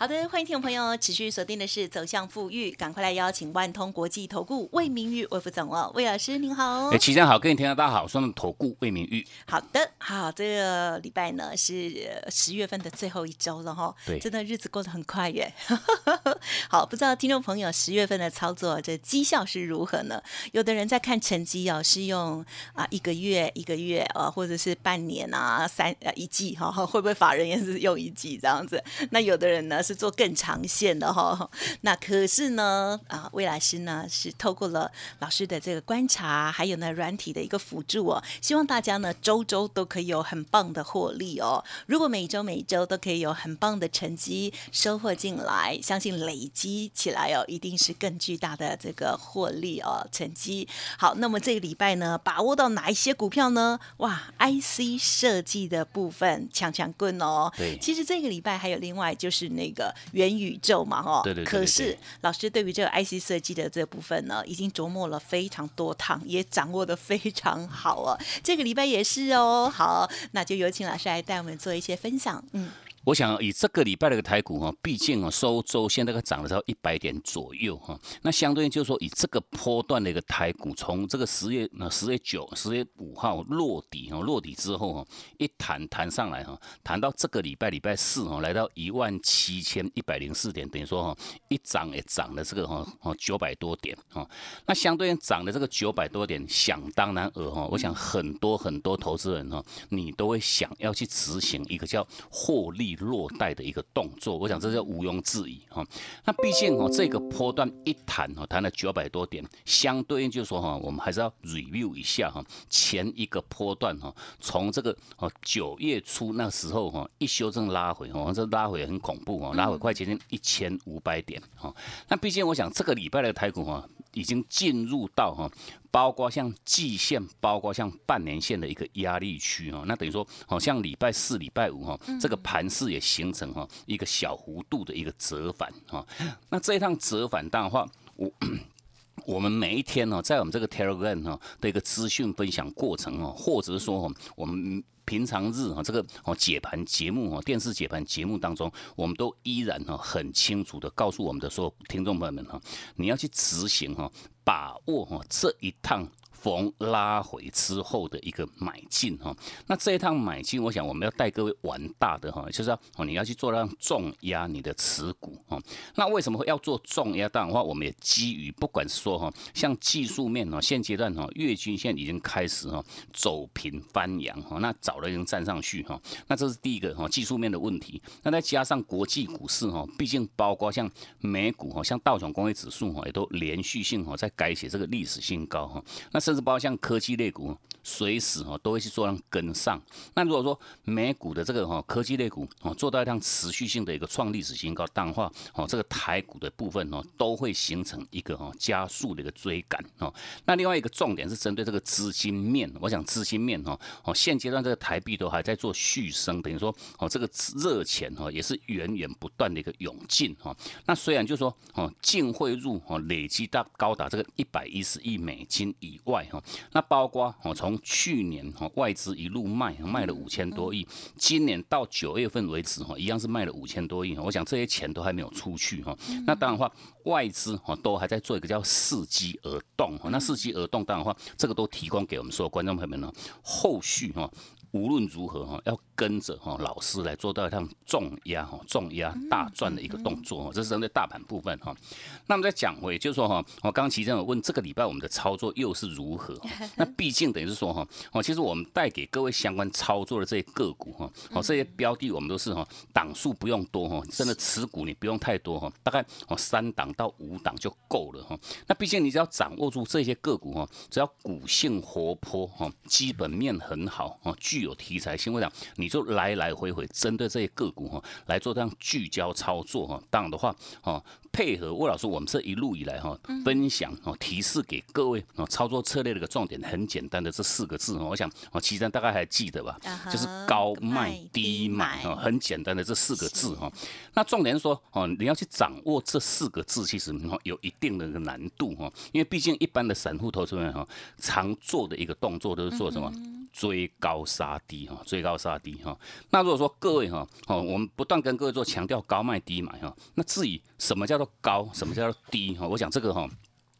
好的，欢迎听众朋友持续锁定的是走向富裕，赶快来邀请万通国际投顾魏明玉魏副总哦，魏老师您好。哎，齐正好，各位听众大家好，我是投顾魏明玉。好的，好，这个礼拜呢是十月份的最后一周了哈，对，真的日子过得很快耶。好，不知道听众朋友十月份的操作这绩效是如何呢？有的人在看成绩哦，是用啊一个月一个月啊，或者是半年啊三呃一季哈，会不会法人也是用一季这样子？那有的人呢？是做更长线的哈，那可是呢啊，未来师呢是透过了老师的这个观察，还有呢软体的一个辅助哦，希望大家呢周周都可以有很棒的获利哦。如果每周每周都可以有很棒的成绩收获进来，相信累积起来哦，一定是更巨大的这个获利哦成绩。好，那么这个礼拜呢，把握到哪一些股票呢？哇，IC 设计的部分强强棍哦。对，其实这个礼拜还有另外就是那个。元宇宙嘛，哈，对对。可是老师对于这个 IC 设计的这部分呢，已经琢磨了非常多趟，也掌握的非常好哦。这个礼拜也是哦。好，那就有请老师来带我们做一些分享。嗯。我想以这个礼拜的一个台股哈，毕竟啊收周现在个涨了到一百点左右哈，那相对应就是说以这个波段的一个台股，从这个十月那十月九、十月五号落底哈，落底之后哈，一弹弹上来哈，弹到这个礼拜礼拜四哈，来到一万七千一百零四点，等于说哈一涨也涨了这个哈哦九百多点哈，那相对应涨的这个九百多点，想当然尔哈，我想很多很多投资人哈，你都会想要去执行一个叫获利。落袋的一个动作，我想这是毋庸置疑哈。那毕竟哈，这个波段一弹哈，弹了九百多点，相对应就是说哈，我们还是要 review 一下哈，前一个波段哈，从这个哦九月初那时候哈，一修正拉回哈，这拉回很恐怖哦，拉回快接近一千五百点哈。那毕竟我想这个礼拜的台股哈，已经进入到哈。包括像季线，包括像半年线的一个压力区哈，那等于说，好像礼拜四、礼拜五哈，这个盘势也形成哈一个小幅度的一个折返哈。那这一趟折返的话，我 我们每一天呢，在我们这个 Telegram 哈的一个资讯分享过程哦，或者说我们平常日哈这个哦解盘节目哦电视解盘节目当中，我们都依然哈很清楚的告诉我们的所有听众朋友们哈，你要去执行哈。把握哈这一趟。逢拉回之后的一个买进哈，那这一趟买进，我想我们要带各位玩大的哈，就是要哦你要去做让重压你的持股哈。那为什么会要做重压？当然话，我们也基于不管是说哈，像技术面哈，现阶段哈月均线已经开始哈走平翻阳哈，那早了已经站上去哈，那这是第一个哈技术面的问题。那再加上国际股市哈，毕竟包括像美股哈，像道琼工业指数哈，也都连续性哈在改写这个历史新高哈，那是。甚至包括像科技类股，随时哈都会去做让跟上。那如果说美股的这个哈科技类股哦做到一趟持续性的一个创历史新高，淡化哦这个台股的部分哦都会形成一个哈加速的一个追赶哦。那另外一个重点是针对这个资金面，我想资金面哈哦现阶段这个台币都还在做续升，等于说哦这个热钱哈也是源源不断的一个涌进哈。那虽然就说哦净汇入哦累积到高达这个一百一十亿美金以外。哈，那包括哦，从去年哈外资一路卖，卖了五千多亿，今年到九月份为止哈，一样是卖了五千多亿。我想这些钱都还没有出去哈。那当然话，外资哈都还在做一个叫伺机而动哈。那伺机而动，当然话，这个都提供给我们所有观众朋友们呢。后续哈。无论如何哈，要跟着哈老师来做到一趟重压哈重压大赚的一个动作哈，这是针对大盘部分哈。那么再讲回，就是说哈，我刚刚其实有问这个礼拜我们的操作又是如何？那毕竟等于是说哈，哦，其实我们带给各位相关操作的这些个股哈，哦，这些标的我们都是哈档数不用多哈，真的持股你不用太多哈，大概哦三档到五档就够了哈。那毕竟你只要掌握住这些个股哈，只要股性活泼哈，基本面很好哈，具具有题材性，我想你就来来回回针对这些个股哈来做这样聚焦操作哈。当然的话哦，配合魏老师我们这一路以来哈分享哦提示给各位哦操作策略的一个重点很简单的这四个字哦，我想哦其实大概还记得吧，就是高卖低买哦，很简单的这四个字哈。那重点是说哦你要去掌握这四个字，其实有一定的一个难度哈，因为毕竟一般的散户投资人哈常做的一个动作都是做什么？追高杀低哈，追高杀低哈。那如果说各位哈，哦，我们不断跟各位做强调高卖低买哈，那至于什么叫做高，什么叫做低哈，我想这个哈。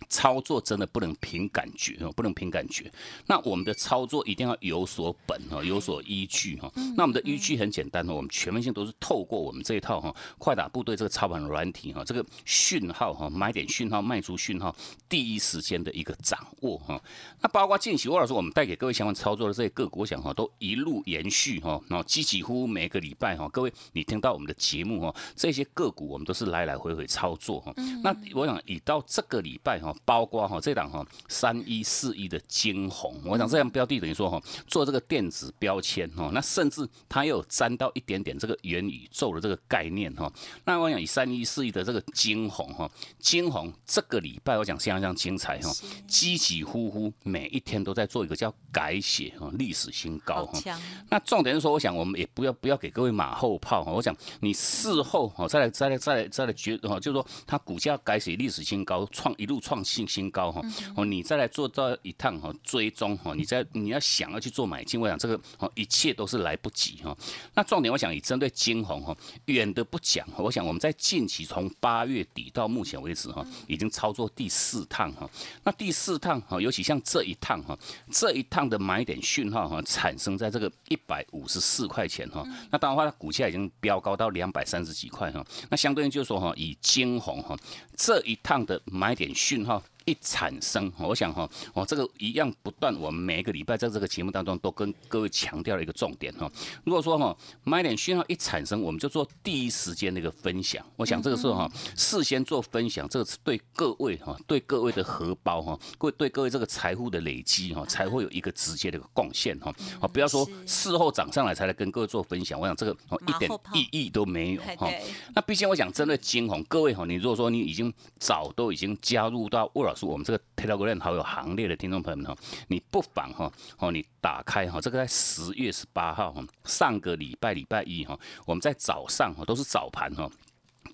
操作真的不能凭感觉哦，不能凭感觉。那我们的操作一定要有所本哦，有所依据哈。那我们的依据很简单哦，我们全面性都是透过我们这一套哈，快打部队这个操盘软体哈，这个讯号哈，买点讯号，卖出讯号，第一时间的一个掌握哈。那包括近期或者说我们带给各位相关操作的这些个股，我想哈，都一路延续哈，然后几几乎每个礼拜哈，各位你听到我们的节目哈，这些个股我们都是来来回回操作哈。那我想以到这个礼拜哈。包括哈这档哈三一四一的金红，我想这样标的等于说哈做这个电子标签哈，那甚至它又有沾到一点点这个元宇宙的这个概念哈。那我想以三一四一的这个金红哈，金红这个礼拜我讲相当精彩哈，几几呼呼每一天都在做一个叫改写哈历史新高哈。那重点是说，我想我们也不要不要给各位马后炮哈，我想你事后哈再来再来再来再来决哈，就是说它股价改写历史新高，创一路创新。新高哈哦，你再来做到一趟哈追踪哈，你在你要想要去做买进，我想这个哦一切都是来不及哈。那重点我想以针对金红哈，远的不讲，我想我们在近期从八月底到目前为止哈，已经操作第四趟哈。那第四趟哈，尤其像这一趟哈，这一趟的买点讯号哈，产生在这个一百五十四块钱哈。那当然话，它股价已经飙高到两百三十几块哈。那相对应就是说哈，以金红哈这一趟的买点讯号。Huff. 一产生，我想哈，哦，这个一样不断，我们每一个礼拜在这个节目当中都跟各位强调了一个重点哈。如果说哈买点讯号一产生，我们就做第一时间的一个分享。我想这个时候哈，事先做分享，这个是对各位哈，对各位的荷包哈，各对各位这个财富的累积哈，才会有一个直接的一个贡献哈。哦，不要说事后涨上来才来跟各位做分享，我想这个哦一点意义都没有哈。那毕竟我想针对金红各位哈，你如果说你已经早都已经加入到沃老师。我们这个 Telegram 好友行列的听众朋友们哈，你不妨哈哦，你打开哈，这个在十月十八号哈，上个礼拜礼拜一哈，我们在早上哈都是早盘哈，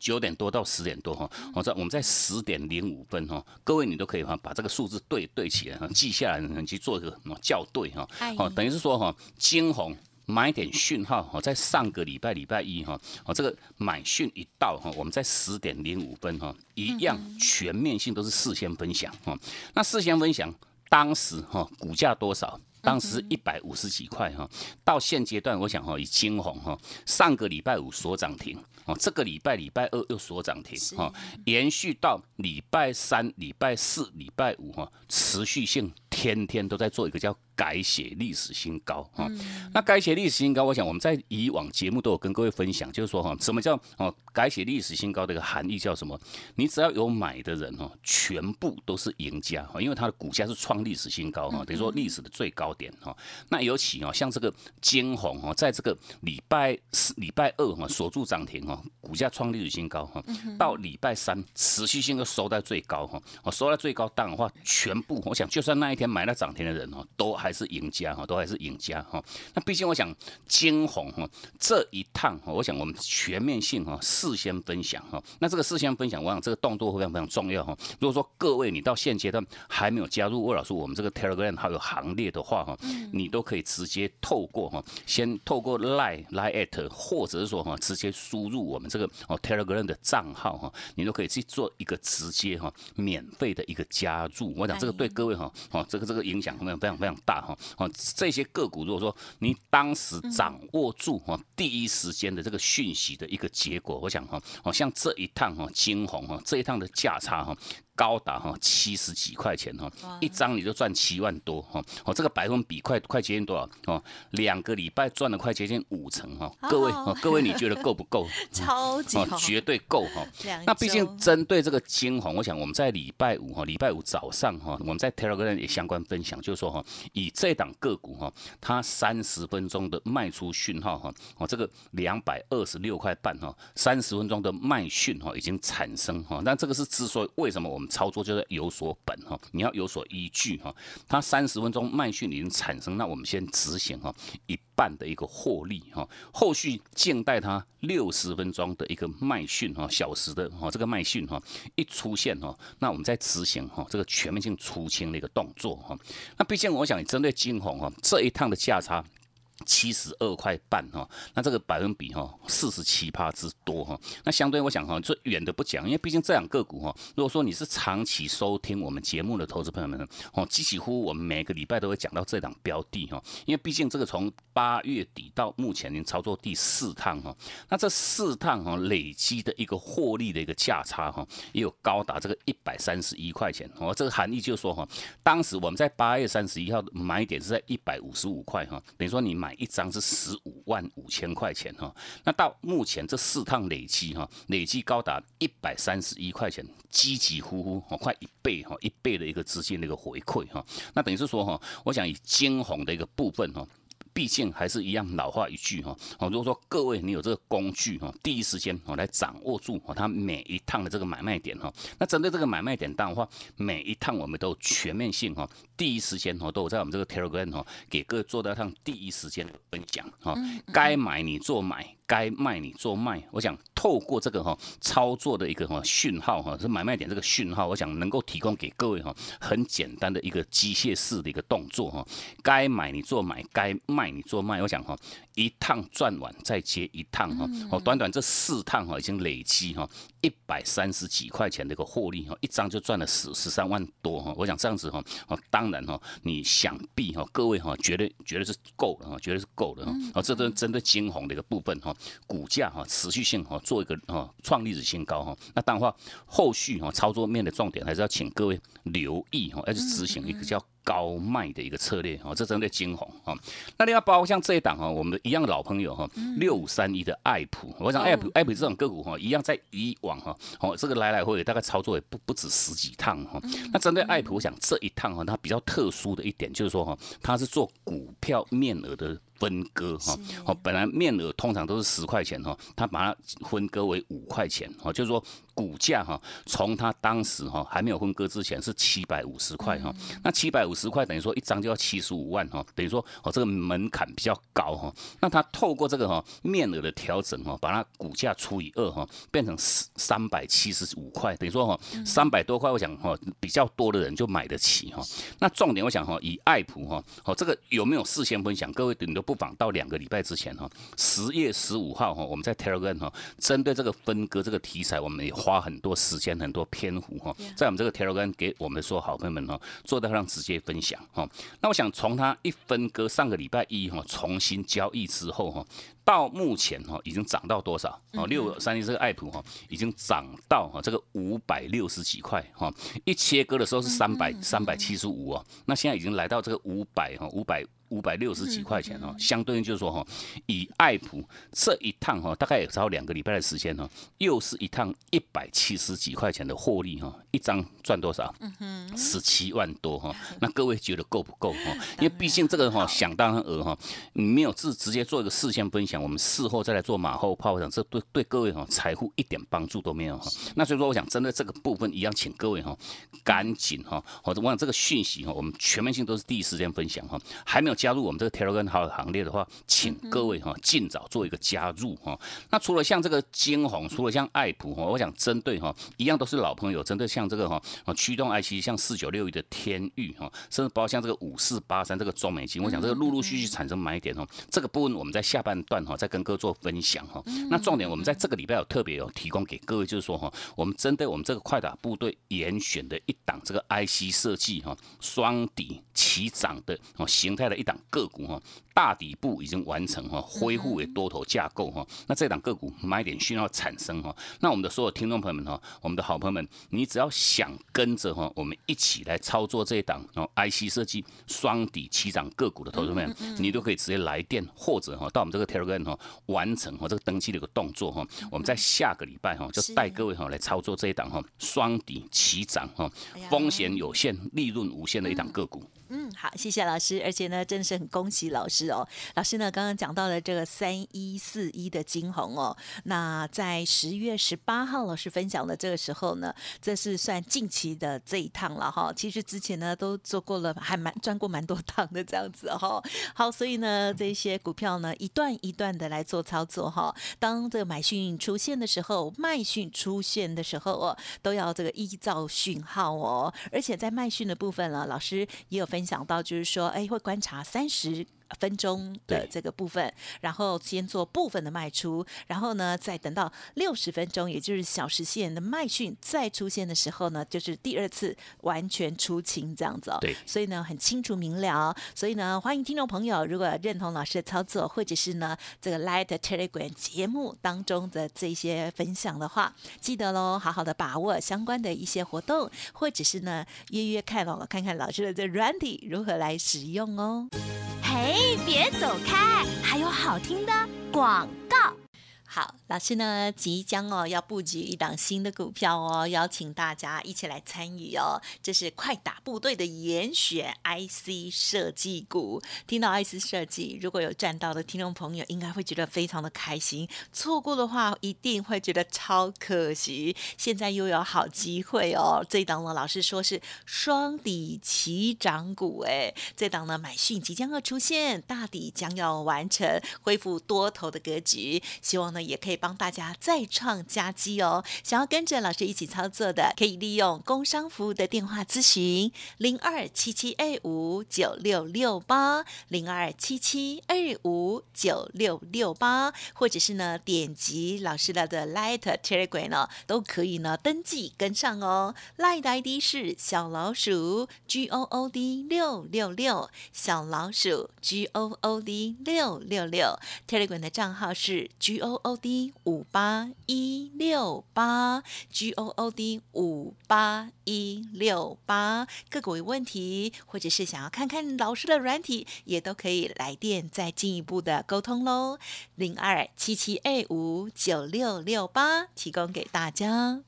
九点多到十点多哈，我在我们在十点零五分哈，各位你都可以哈把这个数字对对起来哈，记下来你去做一个校对哈，哦等于是说哈金红。买点讯号哈，在上个礼拜礼拜一哈，哦这个买讯一到哈，我们在十点零五分哈，一样全面性都是事先分享哈。那事先分享当时哈，股价多少？当时一百五十几块哈。到现阶段，我想哈，以金红哈，上个礼拜五所涨停哦，这个礼拜礼拜二又所涨停哈，延续到礼拜三、礼拜四、礼拜五哈，持续性天天都在做一个叫。改写历史新高哈，那改写历史新高，我想我们在以往节目都有跟各位分享，就是说哈，什么叫哦改写历史新高的一个含义叫什么？你只要有买的人哦，全部都是赢家哈，因为它的股价是创历史新高哈，等于说历史的最高点哈。那尤其哦，像这个金红哦，在这个礼拜四、礼拜二哈锁住涨停哈，股价创历史新高哈，到礼拜三持续性的收在最高哈，哦收在最高档的话，全部我想就算那一天买了涨停的人哦，都还。还是赢家哈，都还是赢家哈。那毕竟我想金红哈这一趟哈，我想我们全面性哈事先分享哈。那这个事先分享，我想这个动作非常非常重要哈。如果说各位你到现阶段还没有加入魏老师我们这个 Telegram 好友行列的话哈，你都可以直接透过哈，先透过 Line Line at，或者是说哈直接输入我们这个哦 Telegram 的账号哈，你都可以去做一个直接哈免费的一个加入。我想这个对各位哈哦这个这个影响非常非常非常大。哈哦，这些个股如果说你当时掌握住哈第一时间的这个讯息的一个结果，我想哈哦像这一趟哈金红哈这一趟的价差哈高达哈七十几块钱哈，一张你就赚七万多哈，哦，这个百分比快快接近多少哦？两个礼拜赚了快接近五成哈，各位各位你觉得够不够？超级哦，绝对够哈。那毕竟针对这个金红，我想我们在礼拜五哈，礼拜五早上哈，我们在 Telegram 也相关分享，就是说哈，以这档个股哈，它三十分钟的卖出讯号哈，哦，这个两百二十六块半哈，三十分钟的卖讯哈已经产生哈，那这个是之所以为什么我们操作就是有所本哈，你要有所依据哈，它三十分钟卖讯已经产生，那我们先执行哈，一半的一个获利哈，后续静待它六十分钟的一个卖讯哈，小时的哈这个卖讯哈一出现哈，那我们再执行哈这个全面性出清的一个动作哈，那毕竟我想针对金红哈这一趟的价差。七十二块半哈，那这个百分比哈四十七趴之多哈，那相对我想哈，这远的不讲，因为毕竟这两个股哈，如果说你是长期收听我们节目的投资朋友们哦，几乎我们每个礼拜都会讲到这档标的哈，因为毕竟这个从八月底到目前已经操作第四趟哈，那这四趟哈累积的一个获利的一个价差哈，也有高达这个一百三十一块钱哦，这个含义就是说哈，当时我们在八月三十一号买点是在一百五十五块哈，等于说你买。买一张是十五万五千块钱哈，那到目前这四趟累计哈，累计高达一百三十一块钱，积极呼呼哦，快一倍哈，一倍的一个资金的一个回馈哈，那等于是说哈，我想以金红的一个部分哈。毕竟还是一样老话一句哈，哦，如果说各位你有这个工具哈，第一时间哦来掌握住哦，它每一趟的这个买卖点哈，那针对这个买卖点的话，每一趟我们都全面性哈，第一时间哦都有在我们这个 Telegram 哈，给各位做到一趟第一时间的分享哈，该买你做买。该卖你做卖，我想透过这个哈操作的一个哈讯号哈，是买卖点这个讯号，我想能够提供给各位哈很简单的一个机械式的一个动作哈。该买你做买，该卖你做卖，我想哈一趟赚完再接一趟哈。哦，短短这四趟哈已经累积哈一百三十几块钱的一个获利哈，一张就赚了十十三万多哈。我想这样子哈哦，当然哈你想必哈各位哈绝对绝对是够了哈，绝对是够了哈。哦，这都针对金红的一个部分哈。股价哈持续性哈做一个哈创历史新高哈，那当然话后续哈操作面的重点还是要请各位留意哈，要去执行一个叫高卖的一个策略哈，这针对金红哈。那另外包括像这一档哈，我们一样老朋友哈，六五三一的爱普，我想爱普爱普这种个股哈，一样在以往哈，哦这个来来回回大概操作也不不止十几趟哈。那针对爱普，我想这一趟哈，它比较特殊的一点就是说哈，它是做股票面额的。分割哈，哦，本来面额通常都是十块钱哈，它把它分割为五块钱哈，就是说股价哈，从它当时哈还没有分割之前是七百五十块哈，那七百五十块等于说一张就要七十五万哈，等于说哦这个门槛比较高哈，那它透过这个哈面额的调整哈，把它股价除以二哈，变成三三百七十五块，等于说哈三百多块，我想哈比较多的人就买得起哈，那重点我想哈以爱普哈，哦这个有没有事先分享？各位顶多。不妨到两个礼拜之前哈，十月十五号哈，我们在 Telegram 哈，针对这个分割这个题材，我们也花很多时间、很多篇幅哈，在我们这个 Telegram 给我们说好朋友们哈，做到让直接分享哈。那我想从他一分割上个礼拜一哈，重新交易之后哈。到目前哈，已经涨到多少？哦，六三一这个爱普哈，已经涨到哈这个五百六十几块哈。一切割的时候是三百三百七十五哦，那现在已经来到这个五百哈五百五百六十几块钱哦。相对应就是说哈，以爱普这一趟哈，大概也只要两个礼拜的时间哈，又是一趟一百七十几块钱的获利哈，一张赚多少？十七万多哈。那各位觉得够不够 哈？因为毕竟这个哈，想当然额哈，你没有是直接做一个事先分享。我们事后再来做马后炮，我想这对对各位哈财富一点帮助都没有哈。那所以说，我想针对这个部分一样，请各位哈赶紧哈，或者我想这个讯息哈，我们全面性都是第一时间分享哈。还没有加入我们这个 Telegram 号行列的话，请各位哈尽早做一个加入哈。那除了像这个金红，除了像爱普哈，我想针对哈一样都是老朋友，针对像这个哈驱动 IC 像四九六一的天域哈，甚至包括像这个五四八三这个中美金，我想这个陆陆续续产生买点哦。这个部分我们在下半段。哈，再跟各位做分享哈。那重点我们在这个礼拜有特别有提供给各位，就是说哈，我们针对我们这个快打部队严选的一档这个 IC 设计哈，双底齐涨的哦形态的一档个股哈。大底部已经完成哈，恢复为多头架构哈。那这档个股买点讯号产生哈，那我们的所有听众朋友们哈，我们的好朋友们，你只要想跟着哈，我们一起来操作这一档哦，IC 设计双底齐涨个股的投资们，你都可以直接来电或者哈到我们这个 Telegram 哈完成哈这个登记的一个动作哈。我们在下个礼拜哈就带各位哈来操作这一档哈双底齐涨哈，风险有限、利润无限的一档个股。嗯，嗯好，谢谢老师，而且呢，真的是很恭喜老师哦。老师呢，刚刚讲到了这个三一四一的金红哦，那在十月十八号老师分享的这个时候呢，这是算近期的这一趟了哈。其实之前呢都做过了，还蛮赚过蛮多趟的这样子哈。好，所以呢，这些股票呢一段一段的来做操作哈。当这个买讯出现的时候，卖讯出现的时候哦，都要这个依照讯号哦。而且在卖讯的部分呢，老师也有分。分享到就是说，哎，会观察三十。分钟的这个部分，然后先做部分的卖出，然后呢，再等到六十分钟，也就是小时线的卖讯再出现的时候呢，就是第二次完全出清这样子哦。对，所以呢很清楚明了，所以呢欢迎听众朋友，如果认同老师的操作，或者是呢这个 Light Telegram 节目当中的这些分享的话，记得喽，好好的把握相关的一些活动，或者是呢约约看哦，看看老师的这软体如何来使用哦。哎，别走开，还有好听的广告。好，老师呢即将哦要布局一档新的股票哦，邀请大家一起来参与哦。这是快打部队的严选 IC 设计股。听到 IC 设计，如果有赚到的听众朋友，应该会觉得非常的开心。错过的话，一定会觉得超可惜。现在又有好机会哦！这档呢，老师说是双底齐涨股，哎，这档呢买讯即将要出现，大底将要完成，恢复多头的格局。希望呢。也可以帮大家再创佳绩哦！想要跟着老师一起操作的，可以利用工商服务的电话咨询零二七七二五九六六八零二七七二五九六六八，或者是呢点击老师的的 Light Telegram 呢，都可以呢登记跟上哦。Light ID 是小老鼠 G O O D 六六六，小老鼠 G O O D 六六六，Telegram 的账号是 G O。O O。D 五八一六八 G O O D 五八一六八，个股有问题，或者是想要看看老师的软体，也都可以来电再进一步的沟通喽。零二七七二五九六六八，提供给大家。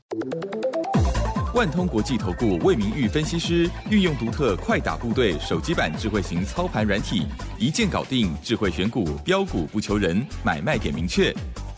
万通国际投顾魏明玉分析师运用独特快打部队手机版智慧型操盘软体，一键搞定智慧选股标股不求人，买卖点明确。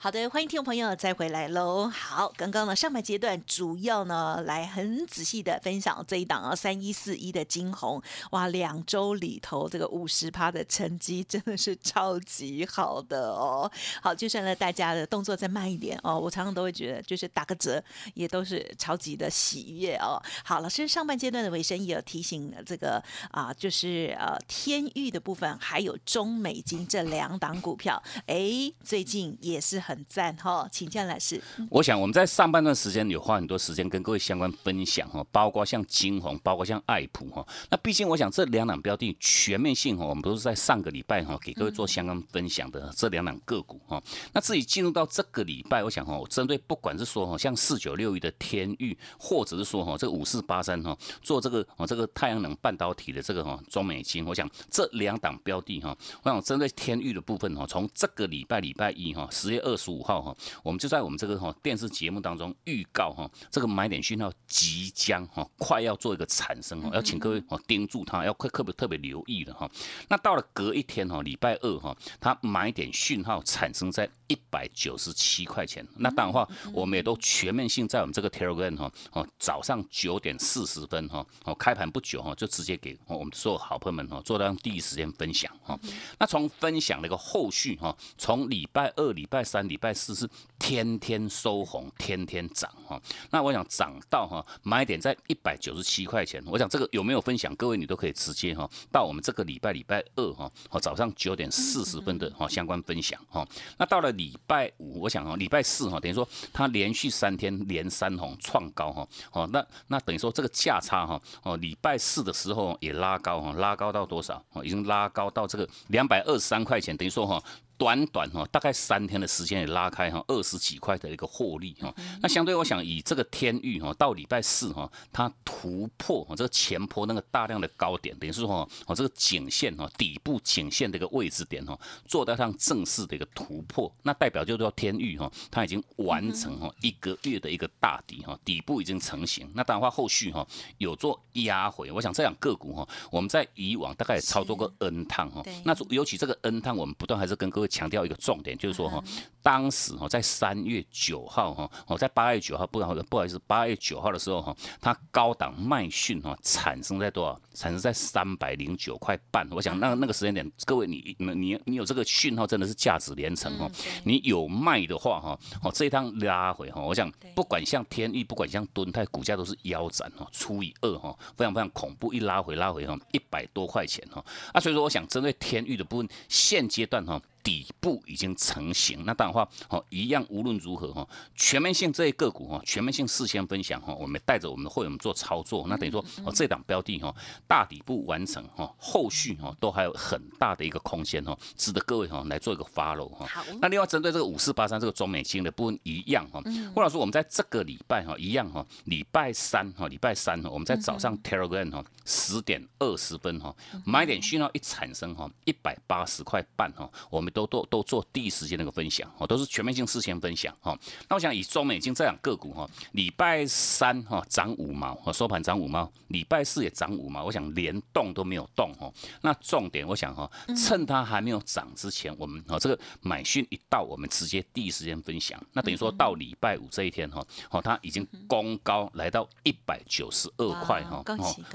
好的，欢迎听众朋友再回来喽。好，刚刚呢上半阶段主要呢来很仔细的分享这一档啊三一四一的金红，哇，两周里头这个五十趴的成绩真的是超级好的哦。好，就算呢大家的动作再慢一点哦，我常常都会觉得就是打个折也都是超级的喜悦哦。好，老师上半阶段的尾声也有提醒这个啊，就是呃天域的部分还有中美金这两档股票，哎，最近也是。很赞哈，请教老师。我想我们在上半段时间有花很多时间跟各位相关分享哈，包括像金红，包括像爱普哈。那毕竟我想这两档标的全面性哈，我们都是在上个礼拜哈给各位做相关分享的这两档个股哈。那自己进入到这个礼拜，我想哈，针对不管是说哈像四九六一的天域，或者是说哈这五四八三哈做这个哦这个太阳能半导体的这个哈中美金，我想这两档标的哈，我想针对天域的部分哈，从这个礼拜礼拜一哈十月二。十五号哈，我们就在我们这个哈电视节目当中预告哈，这个买点讯号即将哈快要做一个产生哈，要请各位哦盯住它，要快特别特别留意了哈。那到了隔一天哈，礼拜二哈，它买点讯号产生在一百九十七块钱。那当然话，我们也都全面性在我们这个 Telegram 哈哦，早上九点四十分哈哦开盘不久哈，就直接给我们所有好朋友们哈做到第一时间分享哈。那从分享那个后续哈，从礼拜二、礼拜三、礼拜四是天天收红，天天涨哈。那我想涨到哈买点在一百九十七块钱，我想这个有没有分享？各位你都可以直接哈到我们这个礼拜礼拜二哈哦早上九点四十分的哈相关分享哈。那到了礼拜五，我想哈礼拜四哈等于说它连续三天连三红创高哈哦那那等于说这个价差哈哦礼拜四的时候也拉高哈拉高到多少？哦已经拉高到这个两百二十三块钱，等于说哈。短短哈，大概三天的时间也拉开哈二十几块的一个获利哈。那相对我想以这个天域哈，到礼拜四哈，它突破这个前坡那个大量的高点，等于是说哦这个颈线哈底部颈线的一个位置点哈，做到上正式的一个突破，那代表就是说天域哈，它已经完成哈一个月的一个大底哈，底部已经成型。那当然话后续哈有做压回，我想这两个股哈，我们在以往大概也操作过 N 趟哈。那尤其这个 N 趟，我们不断还是跟各位。强调一个重点，就是说哈，当时哈在三月九号哈，哦在八月九号，不好不好意思，八月九号的时候哈，它高档卖讯哈产生在多少？产生在三百零九块半。我想那那个时间点，各位你你你有这个讯号，真的是价值连城哦。你有卖的话哈，哦这一趟拉回哈，我想不管像天域，不管像敦泰，股价都是腰斩哈，除以二哈，非常非常恐怖。一拉回拉回哈，一百多块钱哈。啊，所以说我想针对天域的部分，现阶段哈。底部已经成型，那当然话，哦，一样无论如何哈，全面性这一个股哈，全面性事先分享哈，我们带着我们的会员做操作，那等于说哦，这档标的哈，大底部完成哈，后续哈都还有很大的一个空间哈，值得各位哈来做一个 follow 哈。好，那另外针对这个五四八三这个中美金的部分一样哈，或者说我们在这个礼拜哈一样哈，礼拜三哈，礼拜三哈，我们在早上 Telegram 哈十点二十分哈，买点讯号一产生哈，一百八十块半哈，我们。都都都做第一时间那个分享哦，都是全面性事先分享哦。那我想以中美金这两个股哈，礼拜三哈涨五毛，收盘涨五毛，礼拜四也涨五毛，我想连动都没有动哦。那重点我想哈，趁它还没有涨之前，我们哦这个买讯一到，我们直接第一时间分享。那等于说到礼拜五这一天哈，哦它已经攻高来到一百九十二块哈，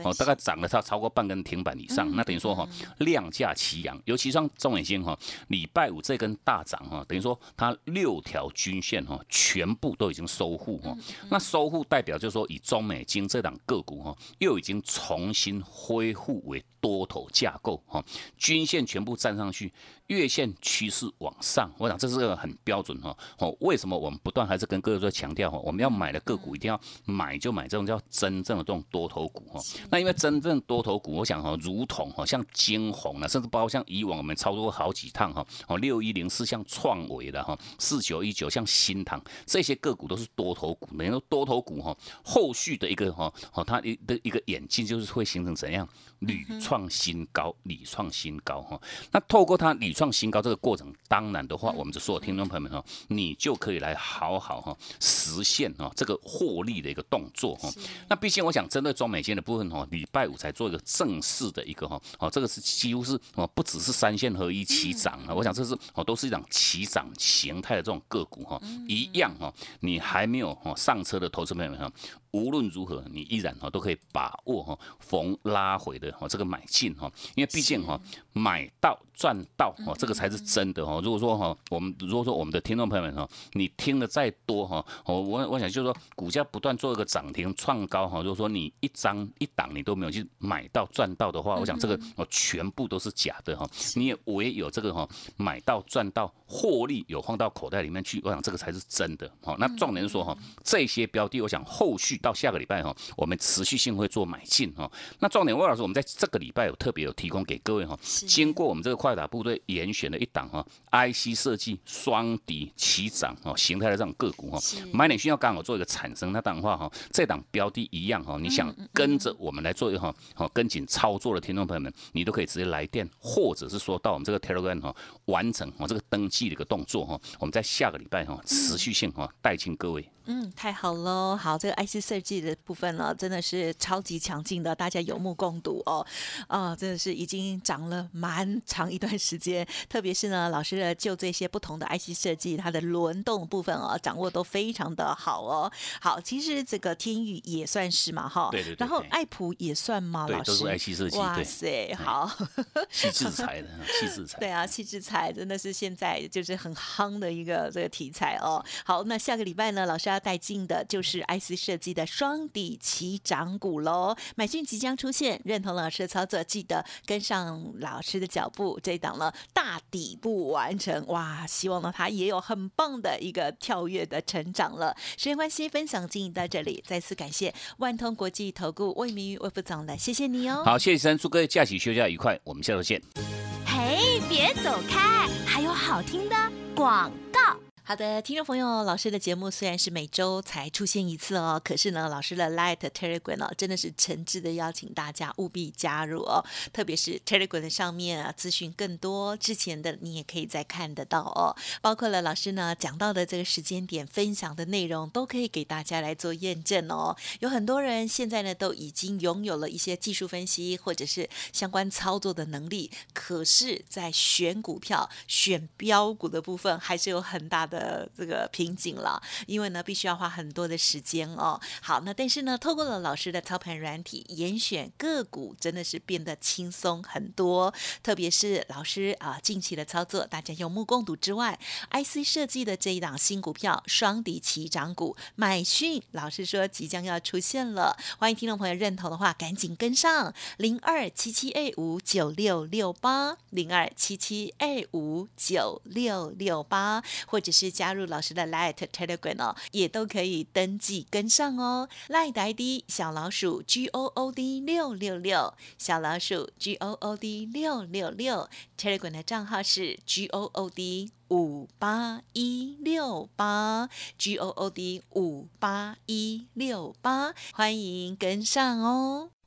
哦大概涨了它超过半根停板以上。那等于说哈，量价齐扬，尤其像中美金哈，礼拜五这根大涨哈，等于说它六条均线哈，全部都已经收复哈。那收复代表就是说，以中美金这档个股哈，又已经重新恢复为多头架构哈，均线全部站上去。月线趋势往上，我想这是个很标准哈。哦，为什么我们不断还是跟各位说强调哈？我们要买的个股一定要买就买这种叫真正的这种多头股哈。那因为真正多头股，我想哈，如同哈像金红啊，甚至包括像以往我们操作过好几趟哈，哦六一零四像创维的哈，四九一九像新塘这些个股都是多头股。等于说多头股哈，后续的一个哈，哦它一的一个演进就是会形成怎样屡创新高，屡创新高哈。那透过它屡创新高这个过程，当然的话，我们的所有听众朋友们哈，你就可以来好好哈实现哈这个获利的一个动作哈。那毕竟我想针对中美金的部分哈，礼拜五才做一个正式的一个哈，哦这个是几乎是哦不只是三线合一齐涨啊，我想这是哦都是一档齐涨形态的这种个股哈，一样哈，你还没有哈上车的投资朋友们哈。无论如何，你依然哈都可以把握哈逢拉回的哈这个买进哈，因为毕竟哈买到赚到哈这个才是真的哈。如果说哈我们如果说我们的听众朋友们哈，你听的再多哈，我我我想就是说股价不断做一个涨停创高哈，如果说你一张一档你都没有去买到赚到的话，我想这个哦全部都是假的哈。你也唯有这个哈买到赚到获利有放到口袋里面去，我想这个才是真的。好，那重点是说哈这些标的，我想后续。到下个礼拜哈，我们持续性会做买进哈。那重点魏老师，我们在这个礼拜有特别有提供给各位哈，经过我们这个快打部队严选的一档哈，IC 设计双底齐涨哦形态的这种个股哈，买点需要刚好做一个产生，那当然话哈，这档标的一样哈，你想跟着我们来做一个哈，好跟紧操作的听众朋友们，你都可以直接来电，或者是说到我们这个 Telegram 哈，完成我这个登记的一个动作哈，我们在下个礼拜哈持续性哈带进各位。嗯，太好喽！好，这个 IC 设计的部分呢，真的是超级强劲的，大家有目共睹哦。啊，真的是已经涨了蛮长一段时间，特别是呢，老师的就这些不同的 IC 设计，它的轮动部分哦，掌握都非常的好哦。好，其实这个天宇也算是嘛，哈，对对对。然后爱普也算吗？老师都是 IC 设计。哇塞，好，气质才的，气质才。对啊，气质才真的是现在就是很夯的一个这个题材哦。好，那下个礼拜呢，老师。要带进的就是 IC 设计的双底齐涨股喽，买讯即将出现，认同老师的操作，记得跟上老师的脚步，这档了大底部完成，哇！希望呢它也有很棒的一个跳跃的成长了。时间关系，分享进行到这里，再次感谢万通国际投顾魏明玉魏副总的，谢谢你哦。好，谢谢三，祝各位假期休假愉快，我们下周见。嘿，别走开，还有好听的广告。好的，听众朋友，老师的节目虽然是每周才出现一次哦，可是呢，老师的 Light Telegram 哦，真的是诚挚的邀请大家务必加入哦。特别是 Telegram 上面啊，资讯更多，之前的你也可以再看得到哦。包括了老师呢讲到的这个时间点分享的内容，都可以给大家来做验证哦。有很多人现在呢都已经拥有了一些技术分析或者是相关操作的能力，可是，在选股票、选标股的部分，还是有很大的。的这个瓶颈了，因为呢，必须要花很多的时间哦。好，那但是呢，透过了老师的操盘软体，严选个股真的是变得轻松很多。特别是老师啊，近期的操作，大家有目共睹之外，IC 设计的这一档新股票双底齐涨股，买讯老师说即将要出现了，欢迎听众朋友认同的话，赶紧跟上零二七七 A 五九六六八零二七七 A 五九六六八，或者是。是加入老师的 Light Telegram 哦，也都可以登记跟上哦。Light ID 小老鼠 G O O D 六六六，小老鼠 G O O D 六六六，Telegram 的账号是 G O O D 五八一六八，G O O D 五八一六八，欢迎跟上哦。